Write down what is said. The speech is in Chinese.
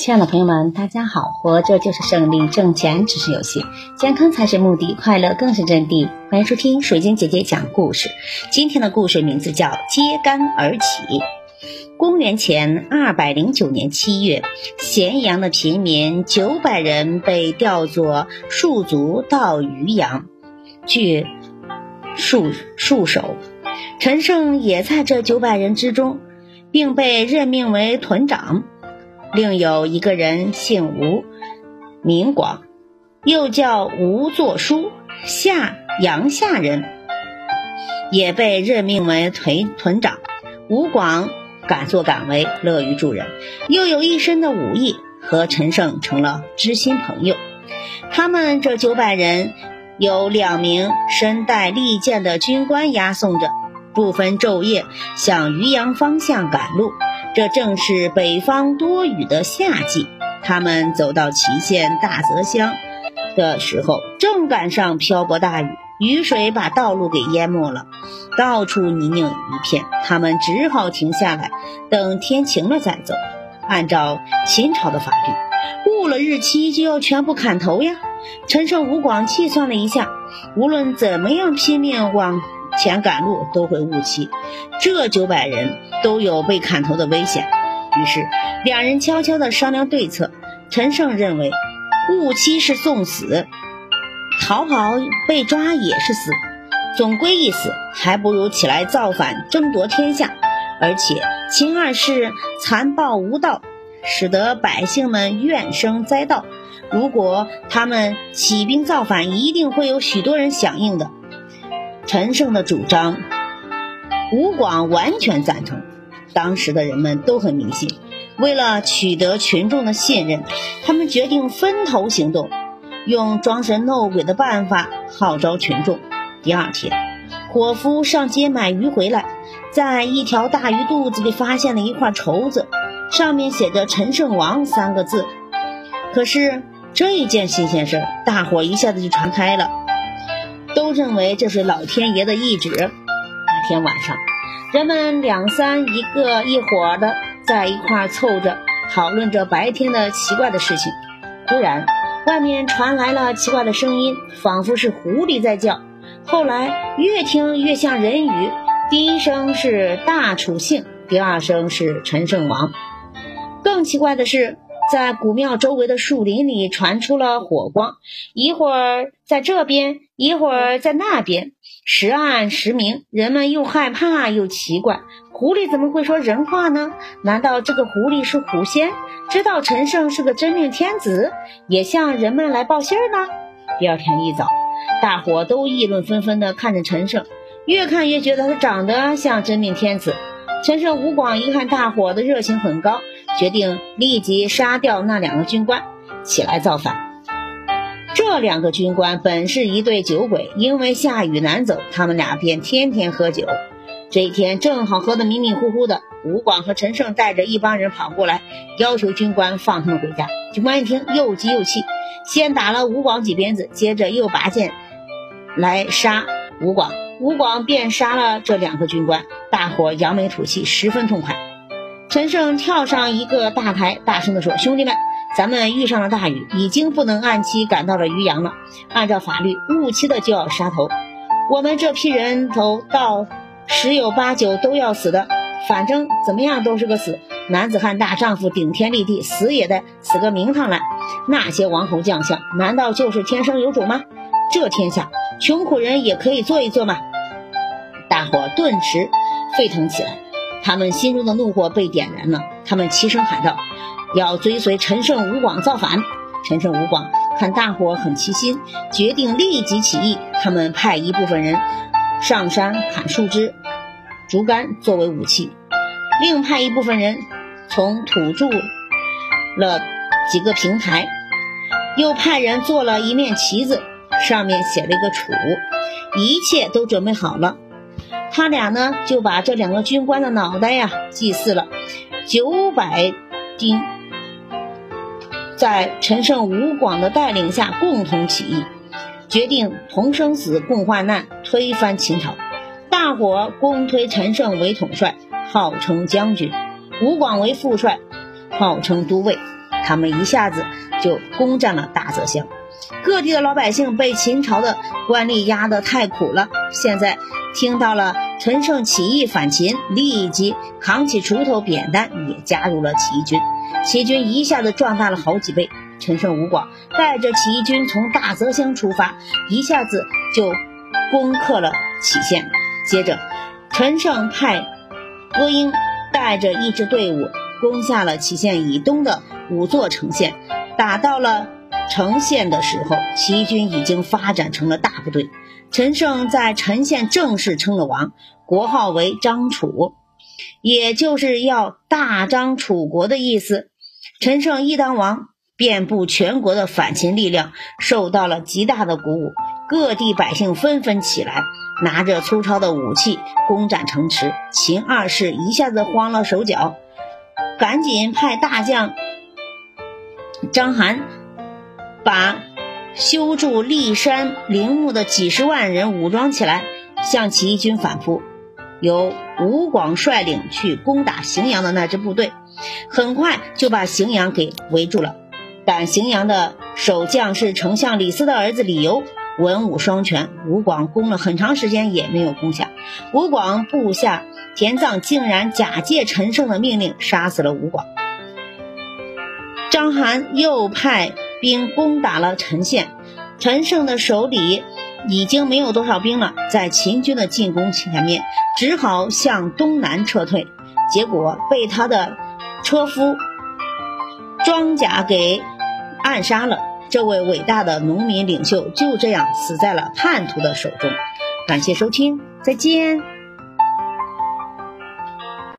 亲爱的朋友们，大家好！活着就是胜利，挣钱只是游戏，健康才是目的，快乐更是真谛。欢迎收听水晶姐姐讲故事。今天的故事名字叫《揭竿而起》。公元前二百零九年七月，咸阳的平民九百人被调作戍卒到渔阳据戍戍守。陈胜也在这九百人之中，并被任命为屯长。另有一个人姓吴，名广，又叫吴作书，下阳夏人，也被任命为屯屯长。吴广敢作敢为，乐于助人，又有一身的武艺，和陈胜成了知心朋友。他们这九百人，有两名身带利剑的军官押送着，不分昼夜向渔阳方向赶路。这正是北方多雨的夏季，他们走到祁县大泽乡的时候，正赶上瓢泼大雨，雨水把道路给淹没了，到处泥泞一片。他们只好停下来，等天晴了再走。按照秦朝的法律，误了日期就要全部砍头呀。陈胜吴广计算了一下，无论怎么样拼命往。前赶路都会误期，这九百人都有被砍头的危险。于是两人悄悄地商量对策。陈胜认为，误期是送死，逃跑被抓也是死，总归一死，还不如起来造反争夺天下。而且秦二世残暴无道，使得百姓们怨声载道。如果他们起兵造反，一定会有许多人响应的。陈胜的主张，吴广完全赞成。当时的人们都很迷信，为了取得群众的信任，他们决定分头行动，用装神弄鬼的办法号召群众。第二天，伙夫上街买鱼回来，在一条大鱼肚子里发现了一块绸子，上面写着“陈胜王”三个字。可是这一件新鲜事，大伙一下子就传开了。都认为这是老天爷的意志。那天晚上，人们两三一个一伙的在一块凑着讨论着白天的奇怪的事情。突然，外面传来了奇怪的声音，仿佛是狐狸在叫。后来越听越像人语，第一声是大楚姓，第二声是陈胜王。更奇怪的是。在古庙周围的树林里传出了火光，一会儿在这边，一会儿在那边，时暗时明。人们又害怕又奇怪，狐狸怎么会说人话呢？难道这个狐狸是狐仙，知道陈胜是个真命天子，也向人们来报信儿呢？第二天一早，大伙都议论纷纷地看着陈胜，越看越觉得他长得像真命天子。陈胜、吴广一看大伙的热情很高，决定立即杀掉那两个军官，起来造反。这两个军官本是一对酒鬼，因为下雨难走，他们俩便天天喝酒。这一天正好喝得迷迷糊糊的，吴广和陈胜带着一帮人跑过来，要求军官放他们回家。军官一听，又急又气，先打了吴广几鞭子，接着又拔剑来杀吴广。吴广便杀了这两个军官，大伙扬眉吐气，十分痛快。陈胜跳上一个大台，大声地说：“兄弟们，咱们遇上了大雨，已经不能按期赶到了渔阳了。按照法律，误期的就要杀头。我们这批人头到十有八九都要死的，反正怎么样都是个死。男子汉大丈夫，顶天立地，死也得死个名堂来。那些王侯将相，难道就是天生有种吗？这天下，穷苦人也可以做一做吗？”大伙顿时沸腾起来，他们心中的怒火被点燃了。他们齐声喊道：“要追随陈胜、吴广造反！”陈胜、吴广看大伙很齐心，决定立即起义。他们派一部分人上山砍树枝、竹竿作为武器，另派一部分人从土筑了几个平台，又派人做了一面旗子，上面写了一个“楚”。一切都准备好了。他俩呢，就把这两个军官的脑袋呀祭祀了。九百丁在陈胜、吴广的带领下共同起义，决定同生死、共患难，推翻秦朝。大伙公推陈胜为统帅，号称将军；吴广为副帅，号称都尉。他们一下子就攻占了大泽乡。各地的老百姓被秦朝的官吏压得太苦了，现在听到了陈胜起义反秦，立即扛起锄头扁担，也加入了起义军。起义军一下子壮大了好几倍。陈胜、吴广带着起义军从大泽乡出发，一下子就攻克了杞县。接着，陈胜派郭英带着一支队伍攻下了杞县以东的五座城县，打到了。成县的时候，起义军已经发展成了大部队。陈胜在陈县正式称了王，国号为张楚，也就是要大张楚国的意思。陈胜一当王，遍布全国的反秦力量受到了极大的鼓舞，各地百姓纷纷起来，拿着粗糙的武器攻占城池。秦二世一下子慌了手脚，赶紧派大将张邯。把修筑骊山陵墓的几十万人武装起来，向起义军反扑。由吴广率领去攻打荥阳的那支部队，很快就把荥阳给围住了。但荥阳的守将是丞相李斯的儿子李由，文武双全。吴广攻了很长时间也没有攻下。吴广部下田臧竟然假借陈胜的命令杀死了吴广。章邯又派。兵攻打了陈县，陈胜的手里已经没有多少兵了，在秦军的进攻前面，只好向东南撤退，结果被他的车夫庄贾给暗杀了。这位伟大的农民领袖就这样死在了叛徒的手中。感谢收听，再见。